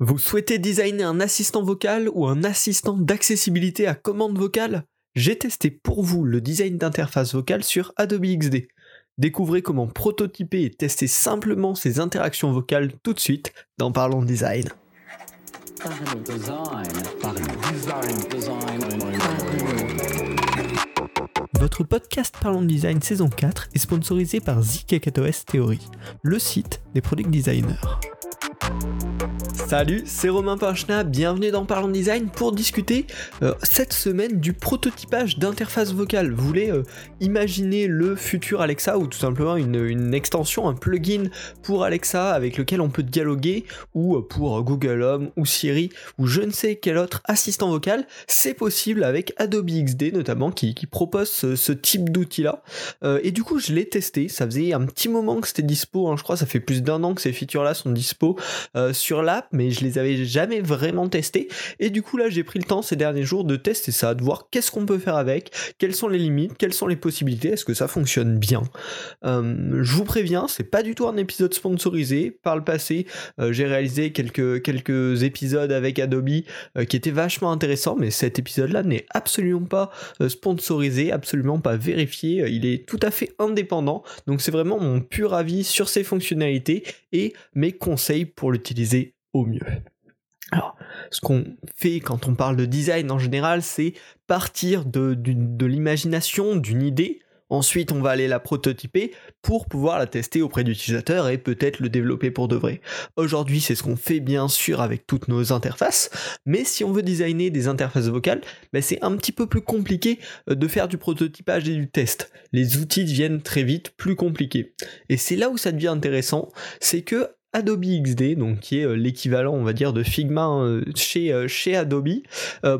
Vous souhaitez designer un assistant vocal ou un assistant d'accessibilité à commande vocale? J'ai testé pour vous le design d'interface vocale sur Adobe XD. Découvrez comment prototyper et tester simplement ces interactions vocales tout de suite dans Parlons Design. Votre podcast Parlons Design saison 4 est sponsorisé par ZKKOS Theory, le site des product designers. Salut, c'est Romain Pinchna, bienvenue dans Parlons Design pour discuter euh, cette semaine du prototypage d'interface vocale. Vous voulez euh, imaginer le futur Alexa ou tout simplement une, extension, un plugin pour Alexa avec lequel on peut dialoguer ou euh, pour Google Home ou Siri ou je ne sais quel autre assistant vocal, c'est possible avec Adobe XD notamment qui, propose ce, type d'outil là. et du coup je l'ai testé, ça faisait un petit moment que c'était dispo, hein. je crois ça fait plus d'un an que ces features là sont dispo sur l'app mais je les avais jamais vraiment testés. Et du coup, là, j'ai pris le temps ces derniers jours de tester ça, de voir qu'est-ce qu'on peut faire avec, quelles sont les limites, quelles sont les possibilités, est-ce que ça fonctionne bien. Euh, je vous préviens, c'est pas du tout un épisode sponsorisé. Par le passé, euh, j'ai réalisé quelques, quelques épisodes avec Adobe euh, qui étaient vachement intéressants, mais cet épisode-là n'est absolument pas sponsorisé, absolument pas vérifié. Il est tout à fait indépendant, donc c'est vraiment mon pur avis sur ses fonctionnalités et mes conseils pour l'utiliser au mieux. Alors, ce qu'on fait quand on parle de design en général, c'est partir de, l'imagination, d'une idée, Ensuite, on va aller la prototyper pour pouvoir la tester auprès d'utilisateurs et peut-être le développer pour de vrai. Aujourd'hui, c'est ce qu'on fait bien sûr avec toutes nos interfaces, mais si on veut designer des interfaces vocales, ben, c'est un petit peu plus compliqué euh, de faire du prototypage et du test. Les outils deviennent très vite plus compliqués. Et c'est là où ça devient intéressant, c'est que Adobe XD, donc qui est euh, l'équivalent, on va dire, de Figma euh, chez, euh, chez Adobe,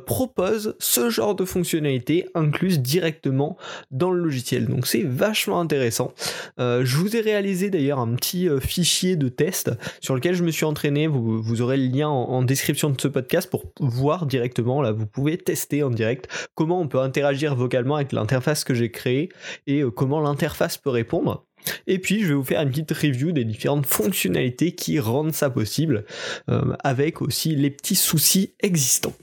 propose ce genre de fonctionnalité incluse directement dans le logiciel. Donc c'est vachement intéressant. je vous ai réalisé d'ailleurs un petit fichier de test sur lequel je me suis entraîné. Vous, vous aurez le lien en, en, description de ce podcast pour voir directement. Là, vous pouvez tester en direct comment on peut interagir vocalement avec l'interface que j'ai créée et comment l'interface peut répondre. Et puis je vais vous faire une petite review des différentes fonctionnalités qui rendent ça possible, euh, avec aussi les petits soucis existants.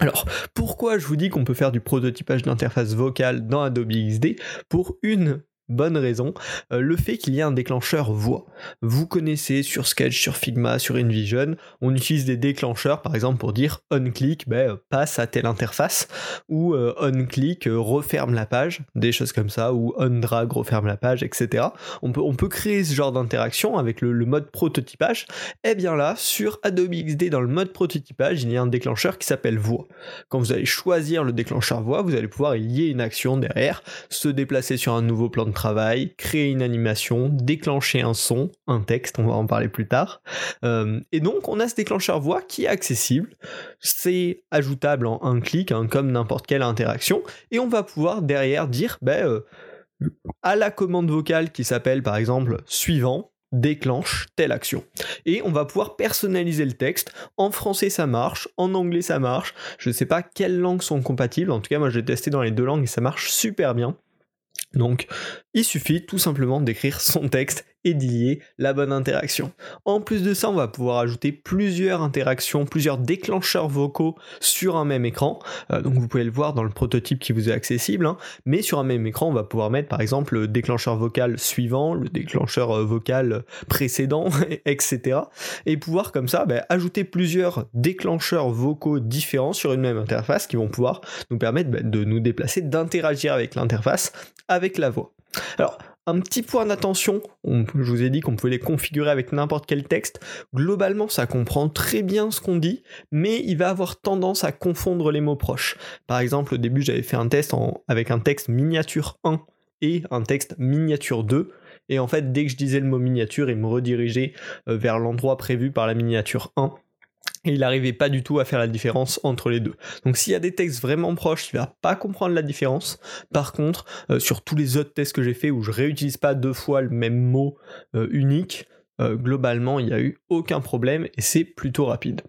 Alors, pourquoi je vous dis qu'on peut faire du prototypage d'interface vocale dans Adobe XD Pour une bonne raison, euh, le fait qu'il y ait un déclencheur voix. Vous connaissez sur Sketch, sur Figma, sur InVision, on utilise des déclencheurs par exemple pour dire on-click ben, passe à telle interface ou euh, on-click euh, referme la page, des choses comme ça, ou on-drag referme la page, etc. On peut, on peut créer ce genre d'interaction avec le, mode prototypage. Et eh bien là, sur Adobe XD dans le mode prototypage, il y a un déclencheur qui s'appelle voix. Quand vous allez choisir le déclencheur voix, vous allez pouvoir y lier une action derrière, se déplacer sur un nouveau plan de créer une animation, déclencher un son, un texte, on va en parler plus tard. Euh, et donc on a ce déclencheur voix qui est accessible, c'est ajoutable en un clic, hein, comme n'importe quelle interaction, et on va pouvoir derrière dire, ben, euh, à la commande vocale qui s'appelle par exemple suivant, déclenche telle action. Et on va pouvoir personnaliser le texte. En français ça marche, en anglais ça marche. Je ne sais pas quelles langues sont compatibles. En tout cas moi j'ai testé dans les deux langues et ça marche super bien. Donc, il suffit tout simplement d'écrire son texte et d'y lier la bonne interaction. En plus de ça, on va pouvoir ajouter plusieurs interactions, plusieurs déclencheurs vocaux sur un même écran. Euh, donc vous pouvez le voir dans le prototype qui vous est accessible. Hein. Mais sur un même écran, on va pouvoir mettre par exemple le déclencheur vocal suivant, le déclencheur euh, vocal précédent, etc. Et pouvoir comme ça bah, ajouter plusieurs déclencheurs vocaux différents sur une même interface qui vont pouvoir nous permettre bah, de nous déplacer, d'interagir avec l'interface, avec la voix. Alors, un petit point d'attention, je vous ai dit qu'on pouvait les configurer avec n'importe quel texte. Globalement, ça comprend très bien ce qu'on dit, mais il va avoir tendance à confondre les mots proches. Par exemple, au début, j'avais fait un test avec un texte miniature 1 et un texte miniature 2. Et en fait, dès que je disais le mot miniature, il me redirigeait euh, vers l'endroit prévu par la miniature 1 et il n'arrivait pas du tout à faire la différence entre les deux. Donc s'il y a des textes vraiment proches, il va pas comprendre la différence. Par contre, euh, sur tous les autres tests que j'ai fait où je réutilise pas deux fois le même mot euh, unique, euh, globalement il n'y a eu aucun problème et c'est plutôt rapide.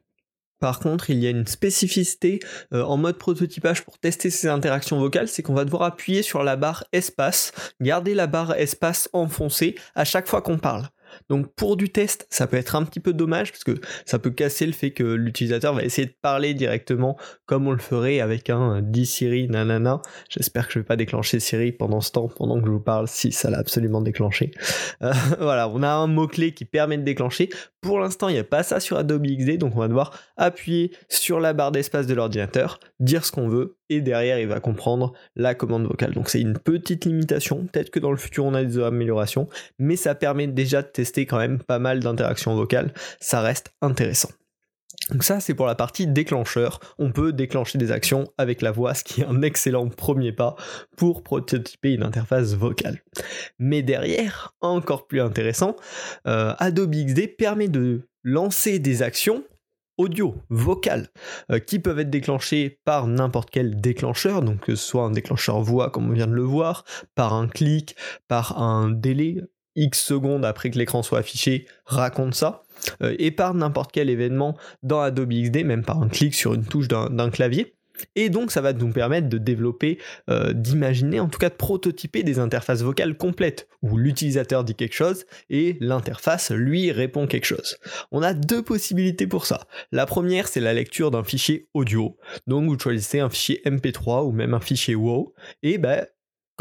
Par contre, il y a une spécificité en mode prototypage pour tester ces interactions vocales, c'est qu'on va devoir appuyer sur la barre espace, garder la barre espace enfoncée à chaque fois qu'on parle. Donc pour du test, ça peut être un petit peu dommage parce que ça peut casser le fait que l'utilisateur va essayer de parler directement comme on le ferait avec un dit Siri nanana. J'espère que je vais pas déclencher Siri pendant ce temps, pendant que je vous parle, si ça l'a absolument déclenché. Euh, voilà, on a un mot-clé qui permet de déclencher. Pour l'instant, il n'y a pas ça sur Adobe XD, donc on va devoir appuyer sur la barre d'espace de l'ordinateur, dire ce qu'on veut, et derrière il va comprendre la commande vocale. Donc c'est une petite limitation, peut-être que dans le futur on a des améliorations, mais ça permet déjà de tester quand même pas mal d'interactions vocales, ça reste intéressant. Donc ça, c'est pour la partie déclencheur. On peut déclencher des actions avec la voix, ce qui est un excellent premier pas pour prototyper une interface vocale. Mais derrière, encore plus intéressant, euh, Adobe XD permet de lancer des actions audio, vocales, euh, qui peuvent être déclenchées par n'importe quel déclencheur, donc que ce soit un déclencheur voix comme on vient de le voir, par un clic, par un délai, X secondes après que l'écran soit affiché, raconte ça, euh, et par n'importe quel événement dans Adobe XD, même par un clic sur une touche d'un clavier. Et donc ça va nous permettre de développer, euh, d'imaginer, en tout cas de prototyper des interfaces vocales complètes, où l'utilisateur dit quelque chose et l'interface lui répond quelque chose. On a deux possibilités pour ça. La première c'est la lecture d'un fichier audio, donc vous choisissez un fichier MP3 ou même un fichier WAV, et ben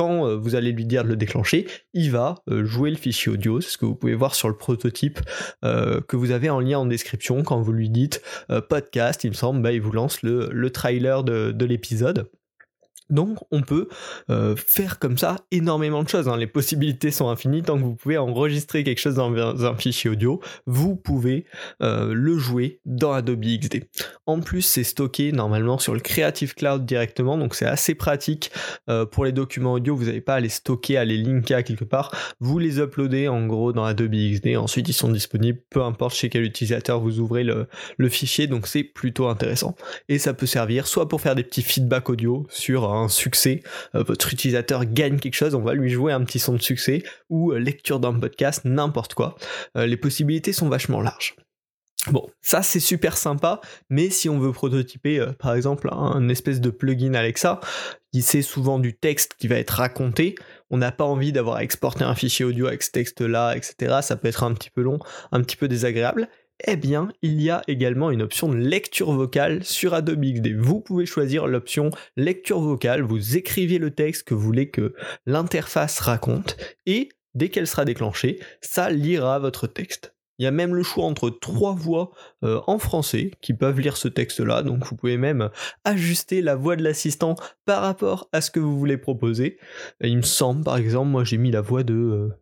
quand euh, vous allez lui dire de le déclencher, il va euh, jouer le fichier audio, c'est ce que vous pouvez voir sur le prototype euh, que vous avez en lien en description quand vous lui dites podcast, il me semble, bah, il vous lance le, trailer de l'épisode. Donc on peut euh, faire comme ça énormément de choses. Hein. Les possibilités sont infinies. Tant que vous pouvez enregistrer quelque chose dans un fichier audio, vous pouvez euh, le jouer dans Adobe XD. En plus, c'est stocké normalement sur le Creative Cloud directement, donc c'est assez pratique euh, pour les documents audio. Vous n'avez pas à les stocker, à les linker quelque part. Vous les uploadez en gros dans Adobe XD. Ensuite, ils sont disponibles, peu importe chez quel utilisateur vous ouvrez le, le fichier. Donc c'est plutôt intéressant. Et ça peut servir soit pour faire des petits feedbacks audio sur un succès, euh, votre utilisateur gagne quelque chose, on va lui jouer un petit son de succès ou euh, lecture d'un podcast, n'importe quoi. Euh, les possibilités sont vachement larges. Bon, ça c'est super sympa, mais si on veut prototyper par exemple un espèce de plugin Alexa, qui c'est souvent du texte qui va être raconté, on n'a pas envie d'avoir à exporter un fichier audio avec ce texte-là, etc. Ça peut être un petit peu long, un petit peu désagréable eh bien, il y a également une option de lecture vocale sur Adobe XD. Vous pouvez choisir l'option lecture vocale, vous écrivez le texte que vous voulez que l'interface raconte, et dès qu'elle sera déclenchée, ça lira votre texte. Il y a même le choix entre trois voix euh, en français qui peuvent lire ce texte-là, donc vous pouvez même ajuster la voix de l'assistant par rapport à ce que vous voulez proposer. il me semble, par exemple, moi j'ai mis la voix de... Euh,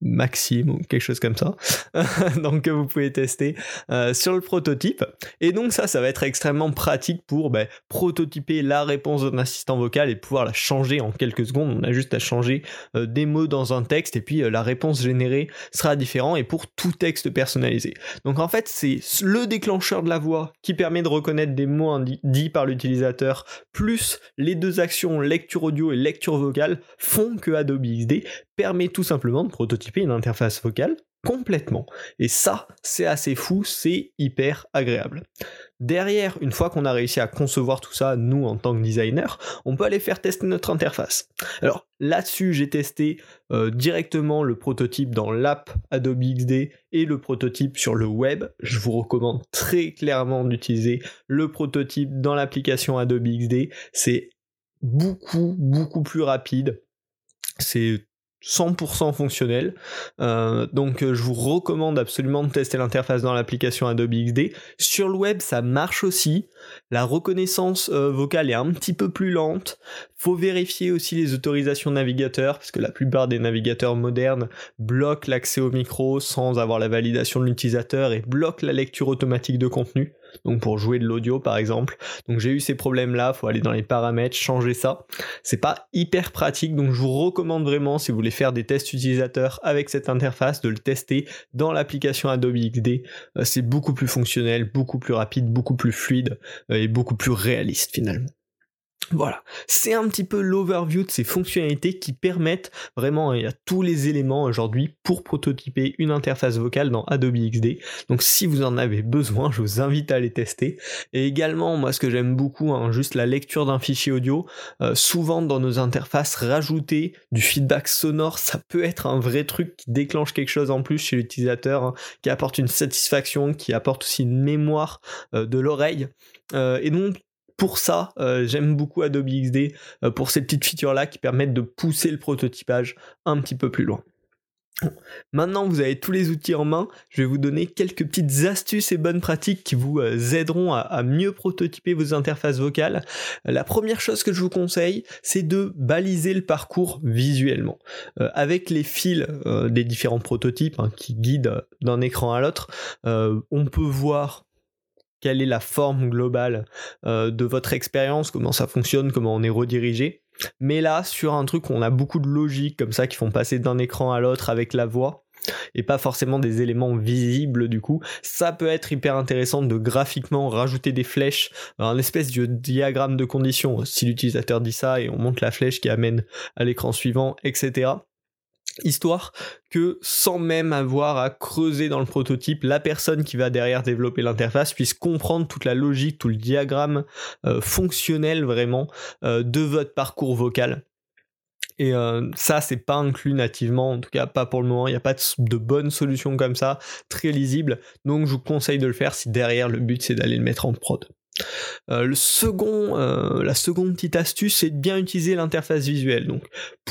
Maxime ou quelque chose comme ça. donc vous pouvez tester euh, sur le prototype. Et donc ça, ça va être extrêmement pratique pour ben, prototyper la réponse d'un assistant vocal et pouvoir la changer en quelques secondes. On a juste à changer euh, des mots dans un texte et puis euh, la réponse générée sera différente et pour tout texte personnalisé. Donc en fait, c'est le déclencheur de la voix qui permet de reconnaître des mots dits par l'utilisateur plus les deux actions lecture audio et lecture vocale font que Adobe XD permet tout simplement de prototyper une interface vocale complètement. Et ça, c'est assez fou, c'est hyper agréable. Derrière, une fois qu'on a réussi à concevoir tout ça, nous en tant que designer, on peut aller faire tester notre interface. Alors là-dessus, j'ai testé euh, directement le prototype dans l'app Adobe XD et le prototype sur le web. Je vous recommande très clairement d'utiliser le prototype dans l'application Adobe XD. C'est beaucoup, beaucoup plus rapide. C'est 100% fonctionnel. Euh, donc euh, je vous recommande absolument de tester l'interface dans l'application Adobe XD. Sur le web, ça marche aussi. La reconnaissance euh, vocale est un petit peu plus lente. Faut vérifier aussi les autorisations navigateurs parce que la plupart des navigateurs modernes bloquent l'accès au micro sans avoir la validation de l'utilisateur et bloquent la lecture automatique de contenu donc pour jouer de l'audio par exemple. Donc j'ai eu ces problèmes là, faut aller dans les paramètres, changer ça. C'est pas hyper pratique, donc je vous recommande vraiment si vous voulez faire des tests utilisateurs avec cette interface, de le tester dans l'application Adobe XD. Euh, c'est beaucoup plus fonctionnel, beaucoup plus rapide, beaucoup plus fluide euh, et beaucoup plus réaliste finalement. Voilà, c'est un petit peu l'overview de ces fonctionnalités qui permettent vraiment, il y a tous les éléments aujourd'hui pour prototyper une interface vocale dans Adobe XD. Donc si vous en avez besoin, je vous invite à les tester. Et également, moi ce que j'aime beaucoup, hein, juste la lecture d'un fichier audio, euh, souvent dans nos interfaces, rajouter du feedback sonore, ça peut être un vrai truc qui déclenche quelque chose en plus chez l'utilisateur, hein, qui apporte une satisfaction, qui apporte aussi une mémoire euh, de l'oreille. Euh, et donc pour ça, euh, j'aime beaucoup Adobe XD euh, pour ces petites features-là qui permettent de pousser le prototypage un petit peu plus loin. Maintenant, vous avez tous les outils en main. Je vais vous donner quelques petites astuces et bonnes pratiques qui vous euh, aideront à, mieux prototyper vos interfaces vocales. La première chose que je vous conseille, c'est de baliser le parcours visuellement. avec les fils des différents prototypes hein, qui guident d'un écran à l'autre, on peut voir quelle est la forme globale euh, de votre expérience, comment ça fonctionne, comment on est redirigé. Mais là, sur un truc où on a beaucoup de logique comme ça qui font passer d'un écran à l'autre avec la voix, et pas forcément des éléments visibles du coup, ça peut être hyper intéressant de graphiquement rajouter des flèches, un espèce de diagramme de conditions, si l'utilisateur dit ça et on monte la flèche qui amène à l'écran suivant, etc histoire que sans même avoir à creuser dans le prototype, la personne qui va derrière développer l'interface puisse comprendre toute la logique, tout le diagramme euh, fonctionnel vraiment euh, de votre parcours vocal. Et euh, ça, c'est pas inclus nativement, en tout cas pas pour le moment. Il n'y a pas de, de, bonne solution comme ça, très lisible. Donc je vous conseille de le faire si derrière le but c'est d'aller le mettre en prod. Euh, euh, la seconde petite astuce, c'est de bien utiliser l'interface visuelle. Donc,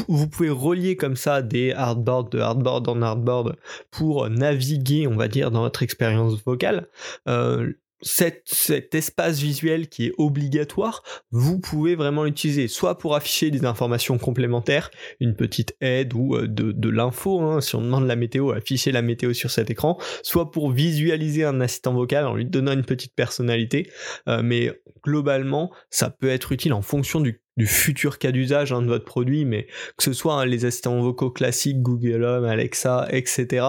vous pouvez relier comme ça des hardboards de hardboard en hardboard pour naviguer, on va dire, dans votre expérience vocale. Euh, cet, espace visuel qui est obligatoire, vous pouvez vraiment l'utiliser, soit pour afficher des informations complémentaires, une petite aide ou euh, de, l'info, hein, si on demande la météo, afficher la météo sur cet écran, soit pour visualiser un assistant vocal en lui donnant une petite personnalité, euh, mais globalement, ça peut être utile en fonction du futur cas d'usage hein, de votre produit, mais que ce soit hein, les assistants vocaux classiques, Google Home, Alexa, etc.,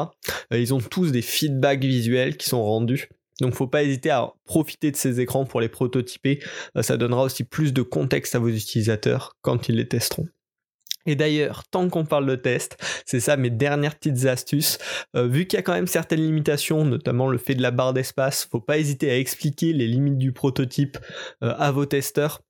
euh, ils ont tous des feedbacks visuels qui sont rendus donc faut pas hésiter à profiter de ces écrans pour les prototyper, euh, ça donnera aussi plus de contexte à vos utilisateurs quand ils les testeront. Et d'ailleurs, tant qu'on parle de test, c'est ça mes dernières petites astuces. Euh, vu qu'il y a quand même certaines limitations, notamment le fait de la barre d'espace, faut pas hésiter à expliquer les limites du prototype euh, à vos testeurs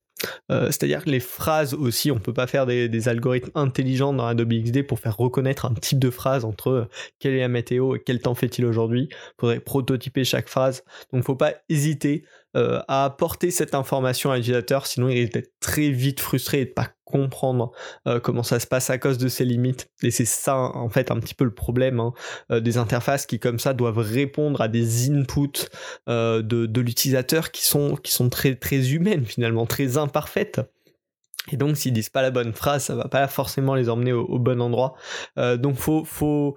euh, c'est-à-dire que les phrases aussi, on peut pas faire des, algorithmes intelligents dans Adobe XD pour faire reconnaître un type de phrase entre euh, quelle est la météo et quel temps fait-il aujourd'hui. Il faudrait prototyper chaque phrase. Donc faut pas hésiter euh, à apporter cette information à l'utilisateur, sinon il risque d'être très vite frustré et de pas comprendre euh, comment ça se passe à cause de ses limites. Et c'est ça en fait un petit peu le problème hein, euh, des interfaces qui comme ça doivent répondre à des inputs de, l'utilisateur qui sont, qui sont très, très humaines finalement, très imparfaites. Et donc s'ils disent pas la bonne phrase, ça va pas forcément les emmener au, bon endroit. donc faut, faut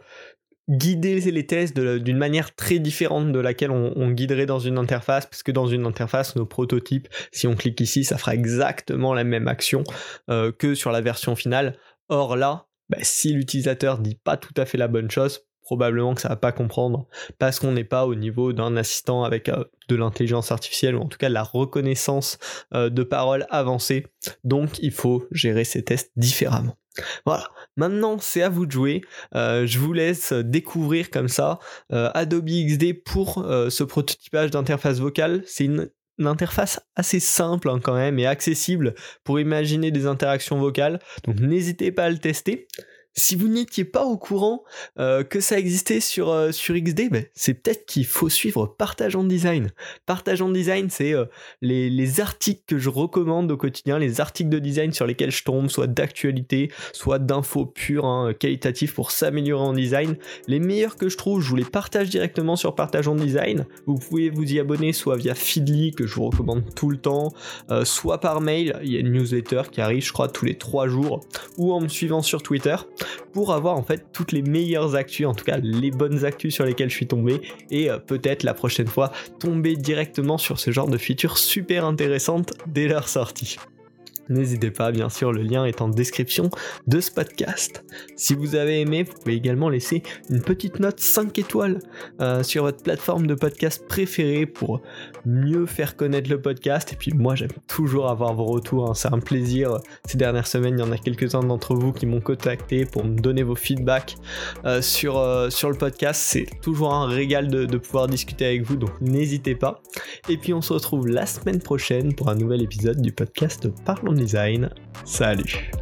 guider les tests d'une manière très différente de laquelle on, guiderait dans une interface, parce que dans une interface, nos prototypes, si on clique ici, ça fera exactement la même action euh, que sur la version finale. Or là, bah, si l'utilisateur dit pas tout à fait la bonne chose, probablement que ça va pas comprendre parce qu'on n'est pas au niveau d'un assistant avec euh, de l'intelligence artificielle ou en tout cas la reconnaissance euh, de paroles avancée. Donc il faut gérer ces tests différemment. Voilà, maintenant c'est à vous de jouer. Euh, je vous laisse découvrir comme ça Adobe XD pour ce prototypage d'interface vocale. C'est une, interface assez simple hein, quand même et accessible pour imaginer des interactions vocales. Donc n'hésitez pas à le tester si vous n'étiez pas au courant euh, que ça existait sur, euh, sur XD, ben, c'est peut-être qu'il faut suivre Partage en Design. Partage en Design, c'est euh, les, articles que je recommande au quotidien, les articles de design sur lesquels je tombe, soit d'actualité, soit d'infos pures, hein, qualitatives pour s'améliorer en design. Les meilleurs que je trouve, je vous les partage directement sur Partage en Design. Vous pouvez vous y abonner soit via Feedly, que je vous recommande tout le temps, soit par mail. Il y a une newsletter qui arrive, je crois, tous les 3 jours, ou en me suivant sur Twitter pour avoir en fait toutes les meilleures actus, en tout cas les bonnes actus sur lesquelles je suis tombé et euh, peut-être la prochaine fois tomber directement sur ce genre de features super intéressantes dès leur sortie. N'hésitez pas, bien sûr, le lien est en description de ce podcast. Si vous avez aimé, vous pouvez également laisser une petite note 5 étoiles euh, sur votre plateforme de podcast préférée pour mieux faire connaître le podcast. Et puis moi, j'aime toujours avoir vos retours, hein. c'est un plaisir. Ces dernières semaines, il y en a quelques-uns d'entre vous qui m'ont contacté pour me donner vos feedbacks euh, sur, euh, sur le podcast. C'est toujours un régal de, de pouvoir discuter avec vous, donc n'hésitez pas. Et puis on se retrouve la semaine prochaine pour un nouvel épisode du podcast Parlons Design. Salut